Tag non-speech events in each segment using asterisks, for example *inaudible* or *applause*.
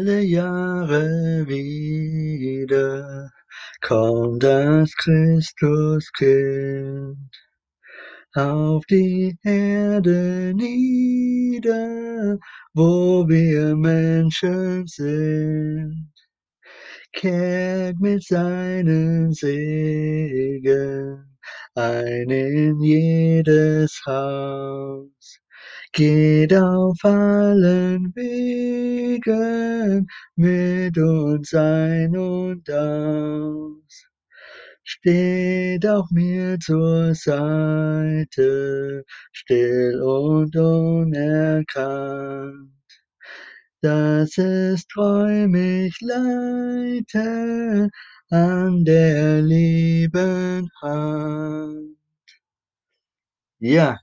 Alle Jahre wieder kommt das Christuskind auf die Erde nieder, wo wir Menschen sind, kehrt mit seinem Segen ein in jedes Haus, geht auf allen Wegen mit uns ein und aus steht auch mir zur Seite, still und unerkannt. Dass es treu mich leite an der lieben Hand. Ja,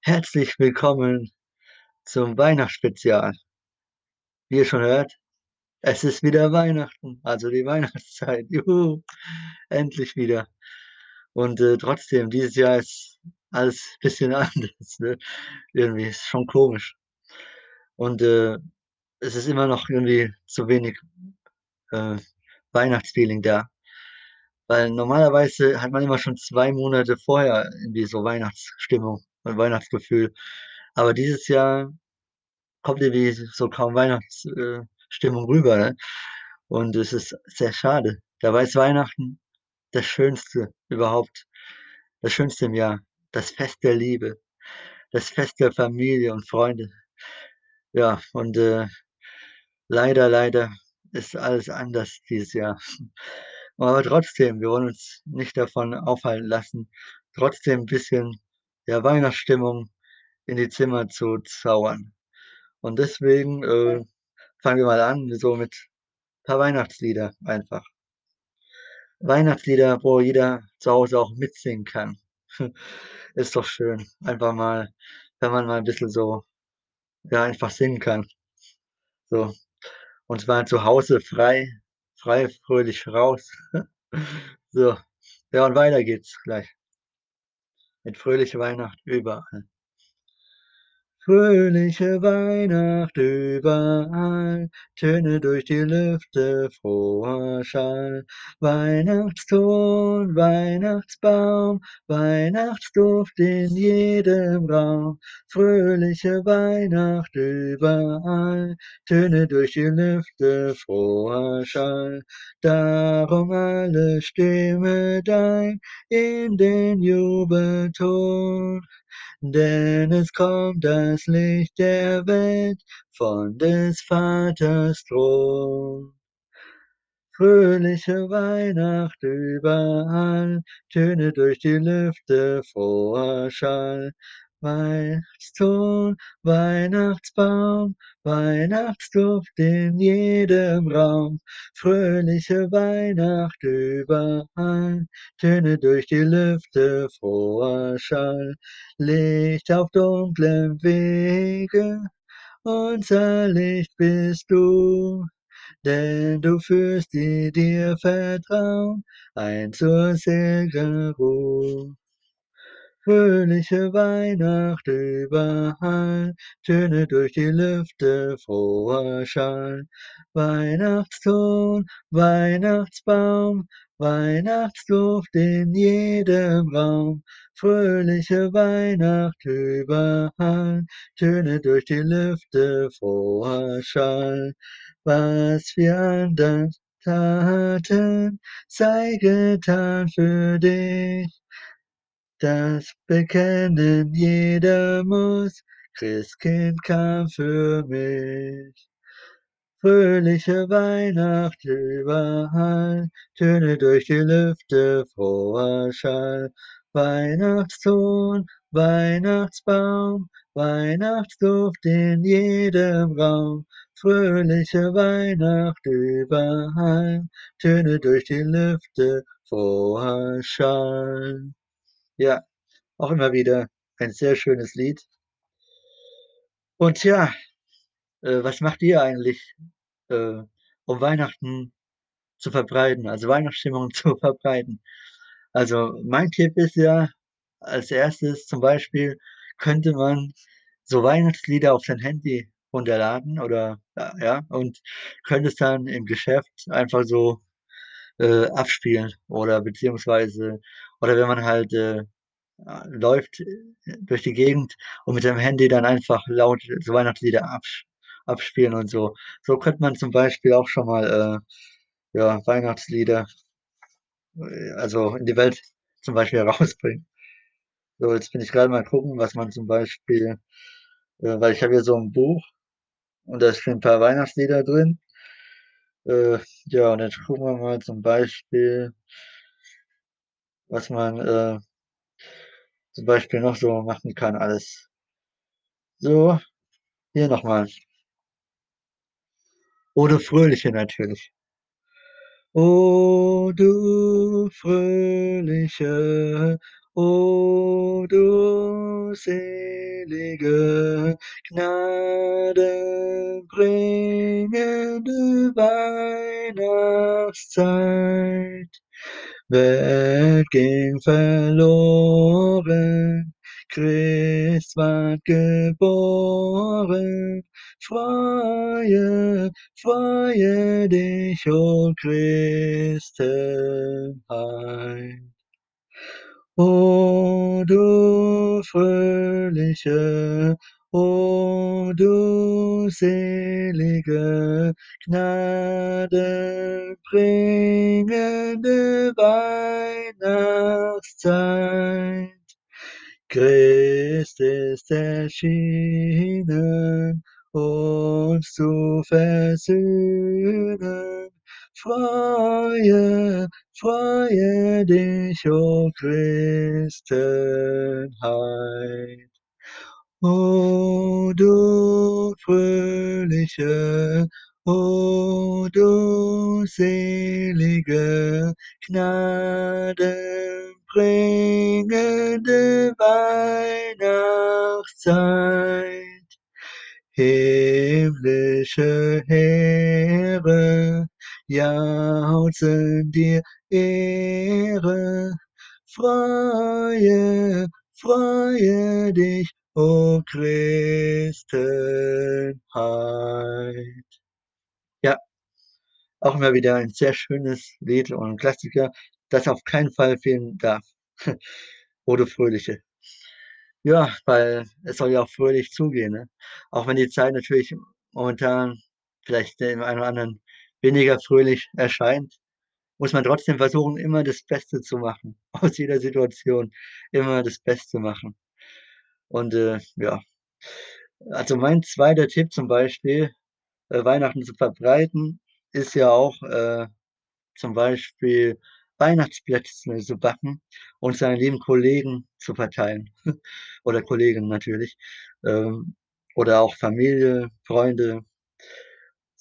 herzlich willkommen zum Weihnachtsspezial. Wie ihr schon hört, es ist wieder Weihnachten, also die *laughs* Weihnachtszeit. Juhu, endlich wieder. Und äh, trotzdem, dieses Jahr ist alles ein bisschen *laughs* anders. Ne? Irgendwie ist schon komisch. Und äh, es ist immer noch irgendwie zu wenig äh, Weihnachtsfeeling da. Weil normalerweise hat man immer schon zwei Monate vorher irgendwie so Weihnachtsstimmung und Weihnachtsgefühl. Aber dieses Jahr kommt irgendwie so kaum Weihnachts, äh, Stimmung rüber. Ne? Und es ist sehr schade. Dabei ist Weihnachten das Schönste überhaupt, das Schönste im Jahr, das Fest der Liebe, das Fest der Familie und Freunde. Ja, und äh, leider, leider ist alles anders dieses Jahr. *laughs* Aber trotzdem, wir wollen uns nicht davon aufhalten lassen, trotzdem ein bisschen ja, Weihnachtsstimmung in die Zimmer zu zaubern. Und deswegen äh, fangen wir mal an, so mit ein paar Weihnachtslieder einfach. Weihnachtslieder, wo jeder zu Hause auch mitsingen kann. *laughs* Ist doch schön. Einfach mal, wenn man mal ein bisschen so, ja, einfach singen kann. So. Und zwar zu Hause frei, frei, fröhlich raus. *laughs* so. Ja, und weiter geht's gleich. Mit fröhlicher Weihnacht überall. Fröhliche Weihnacht überall, Töne durch die Lüfte, froher Schall. Weihnachtston, Weihnachtsbaum, Weihnachtsduft in jedem Raum. Fröhliche Weihnacht überall, Töne durch die Lüfte, froher Schall. Darum alle Stimme dein in den Jubelton denn es kommt das Licht der Welt von des Vaters Thron. Fröhliche Weihnacht überall, Töne durch die Lüfte, froher Schall. Weihnachtston, Weihnachtsbaum, Weihnachtsduft in jedem Raum. Fröhliche Weihnacht überall, Töne durch die Lüfte, froher Schall. Licht auf dunklem Wege, unser Licht bist du denn du führst die dir vertrauen ein zur seligen Ruhe. Fröhliche Weihnacht überall, Töne durch die Lüfte, froher Schall. Weihnachtston, Weihnachtsbaum, Weihnachtsduft in jedem Raum. Fröhliche Weihnacht überall, Töne durch die Lüfte, froher Schall. Was wir anderen taten, sei getan für dich. Das bekennen jeder muss, Christkind kam für mich. Fröhliche Weihnacht überall, Töne durch die Lüfte, froher Schall. Weihnachtston, Weihnachtsbaum, Weihnachtsduft in jedem Raum. Fröhliche Weihnacht überall, Töne durch die Lüfte, froher Schall. Ja, auch immer wieder ein sehr schönes Lied. Und ja, äh, was macht ihr eigentlich, äh, um Weihnachten zu verbreiten, also Weihnachtsstimmung *laughs* zu verbreiten? Also mein Tipp ist ja, als erstes zum Beispiel könnte man so Weihnachtslieder auf sein Handy runterladen oder ja, ja, und könntest dann im Geschäft einfach so, äh, abspielen oder beziehungsweise oder wenn man halt, äh, läuft, äh, durch die Gegend und mit dem Handy dann einfach laut so Weihnachtslieder absch abspielen und so. So könnte man zum Beispiel auch schon mal, äh, ja, Weihnachtslieder äh, also in die Welt zum Beispiel *laughs* rausbringen. So, jetzt bin ich grade mal gucken, was man zum Beispiel äh, weil ich habe hier so 'n Buch und da stehen 'n paar Weihnachtslieder drin. Äh, ja, und jetzt gucken wir mal zum Beispiel was man, äh zum Beispiel noch so machen kann alles. So, hier noch mal. „O du Fröhliche“ natürlich. O du Fröhliche, o du selige, gnadenbringende Weihnachtszeit. Welt ging verloren, Christ ward geboren. Freue, freue dich, o Christenheit. O du Fröhliche, o du selige, gnadenbringende Weihnachtszeit. Christ ist erschienen, uns zu versöhnen. Freue, freue dich, o Christenheit. O du Fröhliche, o du selige, gnadenbringende Weihnachtszeit. Himmlische Heere jauchzen dir Ehre. Freue, freue dich, o Christenheit. Ja. Auch immer wieder ein sehr schönes Lied und 'n Klassiker, das auf keinen Fall fehlen darf. *laughs* „O du Fröhliche“. Ja, weil es soll ja auch fröhlich zugehen, ne? Auch wenn die Zeit natürlich momentan vielleicht dem einen oder anderen weniger fröhlich erscheint, muss man trotzdem versuchen, immer das Beste zu machen. *laughs* Aus jeder Situation immer das Beste machen. Und, äh, ja. Also, mein 2. Tipp zum Beispiel, äh, Weihnachten zu verbreiten, ist ja auch, äh, zum Beispiel Weihnachtsplätzchen zu backen und seinen lieben Kollegen zu verteilen *laughs* oder Kolleginnen natürlich, ähm, oder auch Familie, Freunde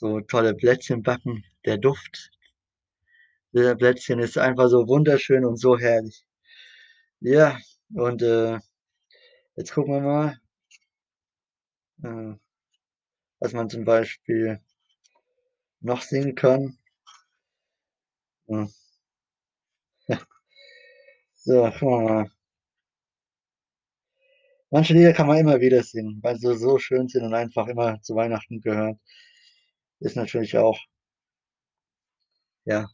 so tolle Plätzchen backen. Der Duft dieser Plätzchen ist einfach so wunderschön und so herrlich. Ja, und, äh, jetzt gucken wir mal äh, was man zum Beispiel noch singen kann. Hm. *laughs* So, gucken wir mal. Manche Lieder kann man immer wieder singen, weil sie so schön sind und einfach immer zu Weihnachten gehören. Ist natürlich auch ja.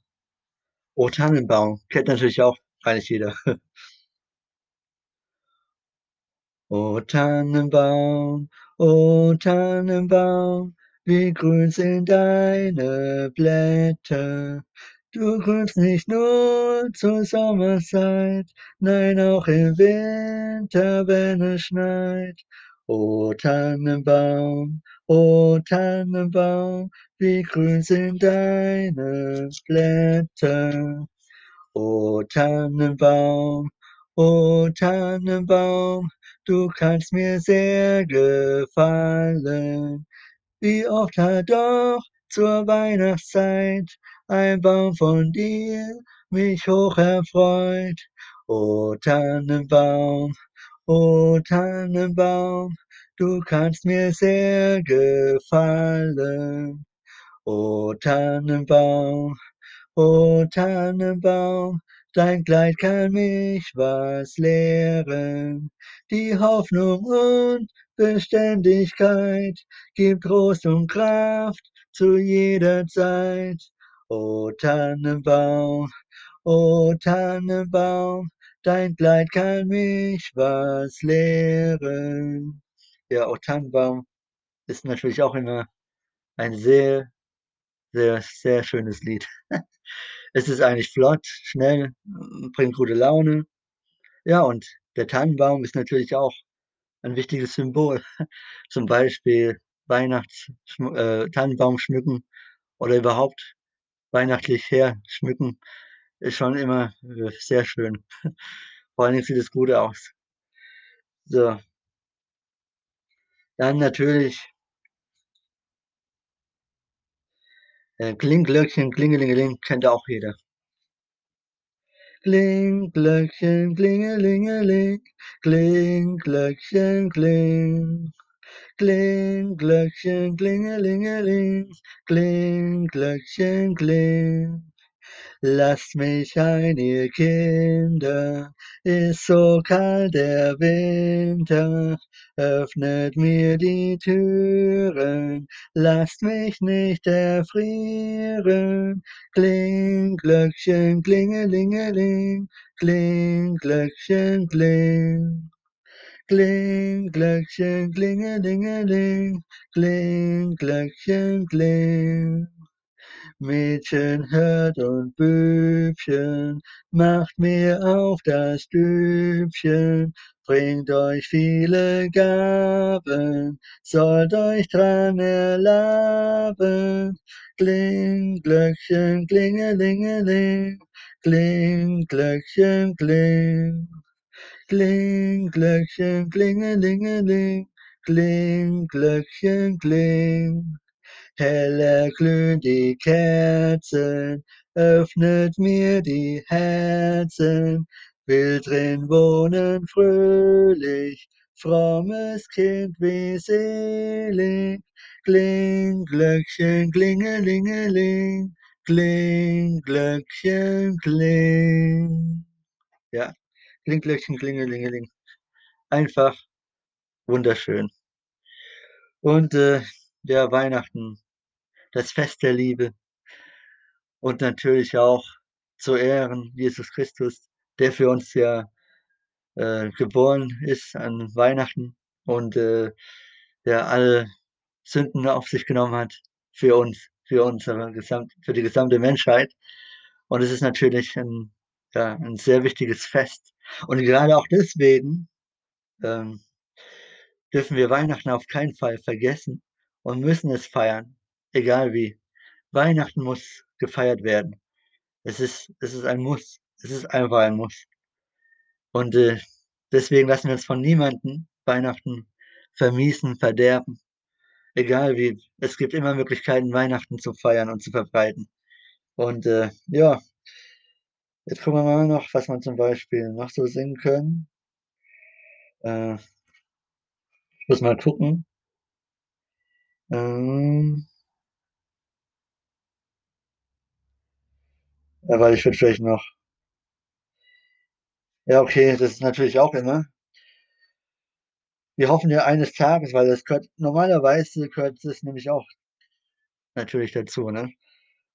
„O Tannenbaum“ kennt natürlich auch eigentlich jeder. *laughs* O Tannenbaum, o Tannenbaum, wie grün sind deine Blätter. Du grünst nicht nur zur Sommerzeit, nein, auch im Winter, wenn es schneit. O Tannenbaum, o Tannenbaum, wie grün sind deine Blätter. O Tannenbaum, o Tannenbaum, du kannst mir sehr gefallen. Wie oft hat doch zur Weihnachtszeit ein Baum von dir mich hoch erfreut. O Tannenbaum, o Tannenbaum, du kannst mir sehr gefallen. O Tannenbaum, o Tannenbaum, dein Kleid kann mich was lehren. Die Hoffnung und Beständigkeit gibt Trost und Kraft zu jeder Zeit. O Tannenbaum, o Tannenbaum, dein Kleid kann mich was lehren. Ja, o Tannenbaum ist natürlich auch immer ein sehr, sehr, sehr schönes Lied. *laughs* Es ist eigentlich flott, schnell, bringt gute Laune. Ja, und der Tannenbaum ist natürlich auch ein wichtiges Symbol. *laughs* Zum Beispiel Weihnachts äh, Tannenbaum schmücken oder überhaupt weihnachtlich her schmücken, ist schon immer äh, sehr schön. *laughs* Vor allen Dingen sieht es gut aus. So. Dann natürlich äh, Klingglöckchen, Klingelingeling, kennt auch jeder. Kling, Glöckchen, klingelingeling, kling, Glöckchen, kling. Kling, Glöckchen, klingelingeling, kling, Glöckchen, kling. Lasst mich ein, ihr Kinder, ist so kalt der Winter, öffnet mir die Türen, lasst mich nicht erfrieren. Kling, Glöckchen, klingelingeling, kling, Glöckchen, kling. Kling, Glöckchen, klingelingeling, kling, Glöckchen, kling. Mädchen hört und Bübchen, macht mir auf das Stübchen, bringt euch viele Gaben, sollt euch dran erlaben. Kling, Glöckchen, klingelingeling, kling, Glöckchen, kling. Kling, Glöckchen, klingelingeling, kling, Glöckchen, kling. Heller glühen die Kerzen, öffnet mir die Herzen, will drin wohnen fröhlich, frommes Kind wie selig. Kling, Glöckchen, klingelingeling, kling, Glöckchen, kling. Ja, kling, Glöckchen, klingelingeling. Einfach wunderschön. Und äh, ja, Weihnachten, das Fest der Liebe und natürlich auch zu Ehren Jesus Christus, der für uns ja äh, geboren ist an Weihnachten und äh, der alle Sünden auf sich genommen hat für uns, für unsere gesamt, für die gesamte Menschheit. Und es ist natürlich ein, ja, ein sehr wichtiges Fest. Und gerade auch deswegen ähm, dürfen wir Weihnachten auf keinen Fall vergessen und müssen es feiern, egal wie. Weihnachten muss gefeiert werden. Es ist, es ist ein Muss. Es ist einfach ein Muss. Und äh, deswegen lassen wir uns von niemandem Weihnachten vermiesen, verderben. Egal wie. Es gibt immer Möglichkeiten, Weihnachten zu feiern und zu verbreiten. Und äh, ja, jetzt gucken wir mal noch, was man zum Beispiel noch so singen können. Äh, ich muss mal gucken. Ähm, ja, weil ich würde vielleicht noch. Ja, okay, das ist natürlich auch immer. Wir hoffen ja eines Tages, weil das gehört normalerweise gehört das nämlich auch natürlich dazu, ne?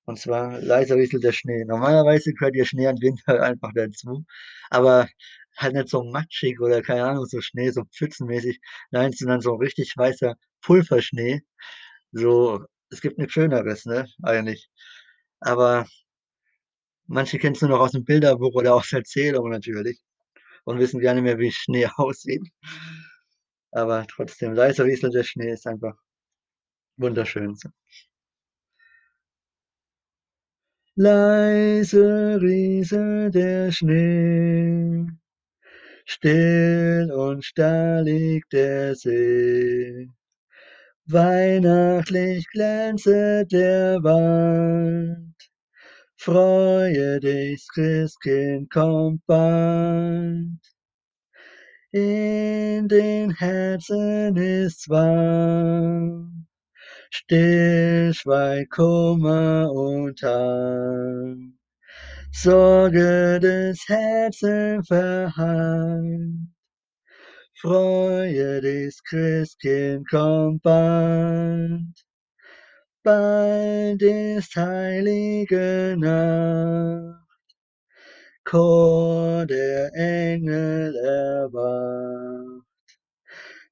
Und zwar leiser rieselt der Schnee. Normalerweise gehört der Schnee im Winter *laughs* einfach dazu, aber halt nicht so matschig oder keine Ahnung, so Schnee, so pfützenmäßig. Nein, sondern so richtig weißer Pulverschnee. So, es gibt nichts Schöneres, ne, eigentlich. Aber manche kennen es nur noch aus dem Bilderbuch oder aus Erzählungen natürlich und wissen gar nicht mehr, wie Schnee *laughs* aussieht. Aber trotzdem, leiser rieselt der Schnee ist einfach wunderschön. Leise rieselt der Schnee, still und starr liegt der See. Weihnachtlich glänzet der Wald, freue dich, Christkind kommt bald. In den Herzen ist's warm, still schweigt Kummer und Harm. Sorge des Herzens verheilt. Freue des Christkind kommt bald, bald ist heilige Nacht. Chor der Engel erwacht.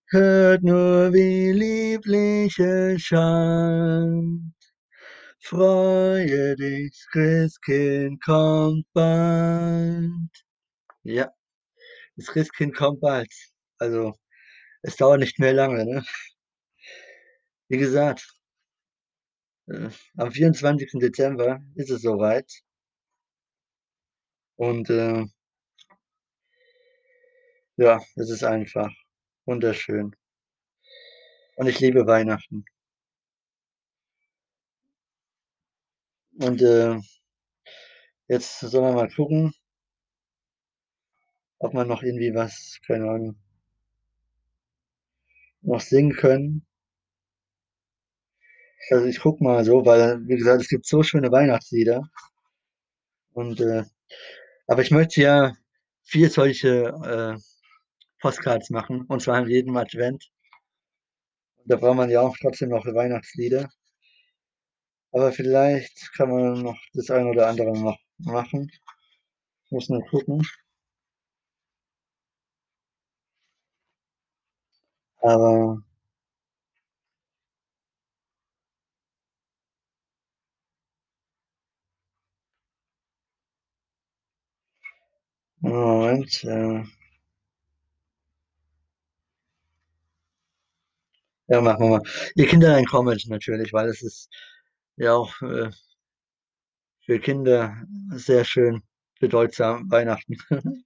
Hört nur, wie lieblich es scheint. Freue dich, Christkind kommt bald. Ja, das Christkind kommt bald. Also, es dauert nicht mehr lange, ne? Wie gesagt, am 24. Dezember ist es soweit. Und äh, ja, es ist einfach wunderschön. Und ich liebe Weihnachten. Und äh, jetzt sollen wir mal gucken, ob man noch irgendwie was, keine Ahnung, noch singen können. Also ich guck mal so, weil, wie gesagt, es gibt so schöne Weihnachtslieder. Und äh, aber ich möchte ja vier solche äh, Postcards machen, und zwar in jedem Advent. Da braucht man ja auch trotzdem noch Weihnachtslieder. Aber vielleicht kann man noch das eine oder andere noch machen. Ich muss nur gucken. Aber Moment, äh Ja, machen wir mal. Ihr Kinderlein kommet natürlich, weil es ist ja auch äh, für Kinder sehr schön bedeutsam Weihnachten. *laughs*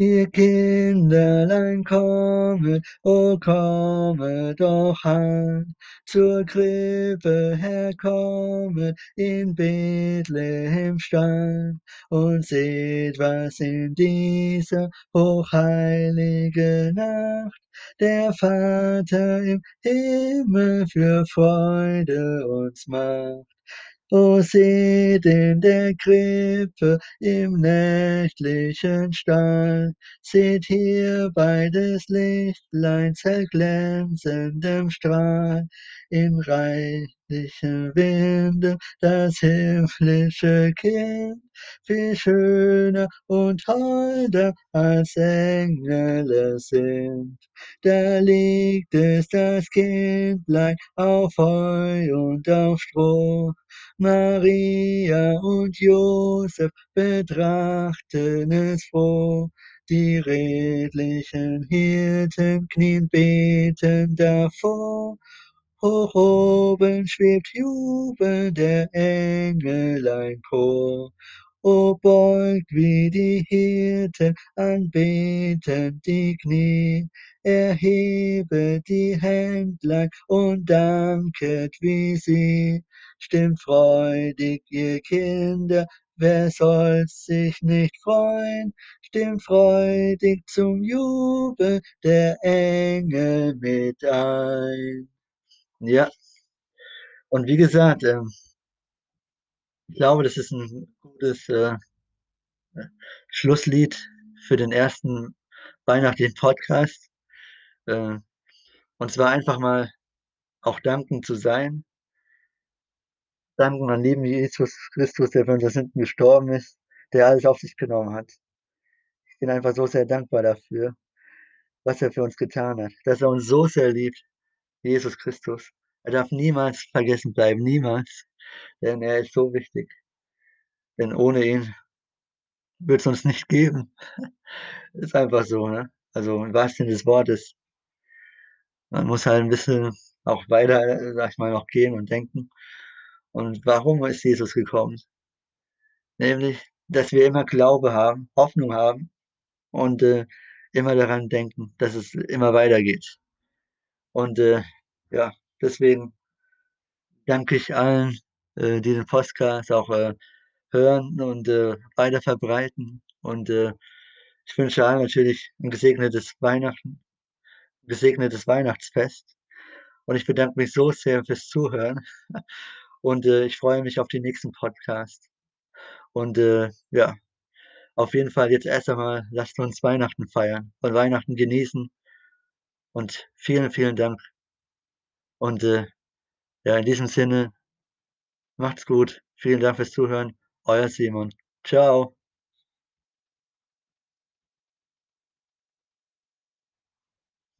Ihr Kinderlein kommet, o kommet doch heim, zur Krippe herkommet in Bethlehem Stein, und seht, was in dieser hochheilige Nacht der Vater im Himmel für Freude uns macht. O seht in der Krippe im nächtlichen Stall, seht hier beides Lichtleins erglänzendem Strahl, in reichlichem Winde das himmlische Kind, viel schöner und holder als Engel sind. Da liegt es das Kindlein auf Heu und auf Stroh, Maria und Josef betrachten es froh. Die redlichen Hirten knien betend davor. Hoch oben schwebt jubelnd der Engelein Chor. O beugt wie die Hirten anbetend die Knie, erhebet die Händlein und danket wie sie. Stimmt freudig, ihr Kinder, wer soll's sich nicht freuen? Stimmt freudig zum Jubel der Engel mit ein. Ja. Und wie gesagt, ähm, ich glaube, das ist ein gutes äh, Schlusslied für den ersten weihnachtlichen Podcast. Äh, und zwar einfach mal auch dankend zu sein danken an lieben Jesus Christus, der für unsere Sünden gestorben ist, der alles auf sich genommen hat. Ich bin einfach so sehr dankbar dafür, was er für uns getan hat, dass er uns so sehr liebt, Jesus Christus. Er darf niemals vergessen bleiben, niemals, denn er ist so wichtig. Denn ohne ihn wird es uns nicht geben. *laughs* Ist einfach so, ne? Also im wahrsten Sinne des Wortes. Man muss halt ein bisschen auch weiter, sag ich mal, noch gehen und denken. Und warum ist Jesus gekommen? Nämlich, dass wir immer Glaube haben, Hoffnung haben und äh, immer daran denken, dass es immer weitergeht. Und äh, ja, deswegen danke ich allen, äh, die den Podcast auch äh, hören und äh, weiter verbreiten. Und äh, ich wünsche allen natürlich ein gesegnetes Weihnachten, ein gesegnetes Weihnachtsfest. Und ich bedanke mich so sehr fürs Zuhören. *laughs* Und äh, ich freue mich auf den nächsten Podcast. Und, äh, ja, auf jeden Fall jetzt erst einmal lasst uns Weihnachten feiern und Weihnachten genießen. Und vielen, vielen Dank. Und, äh, ja, in diesem Sinne macht's gut. Vielen Dank fürs Zuhören. Euer Simon. Tschau.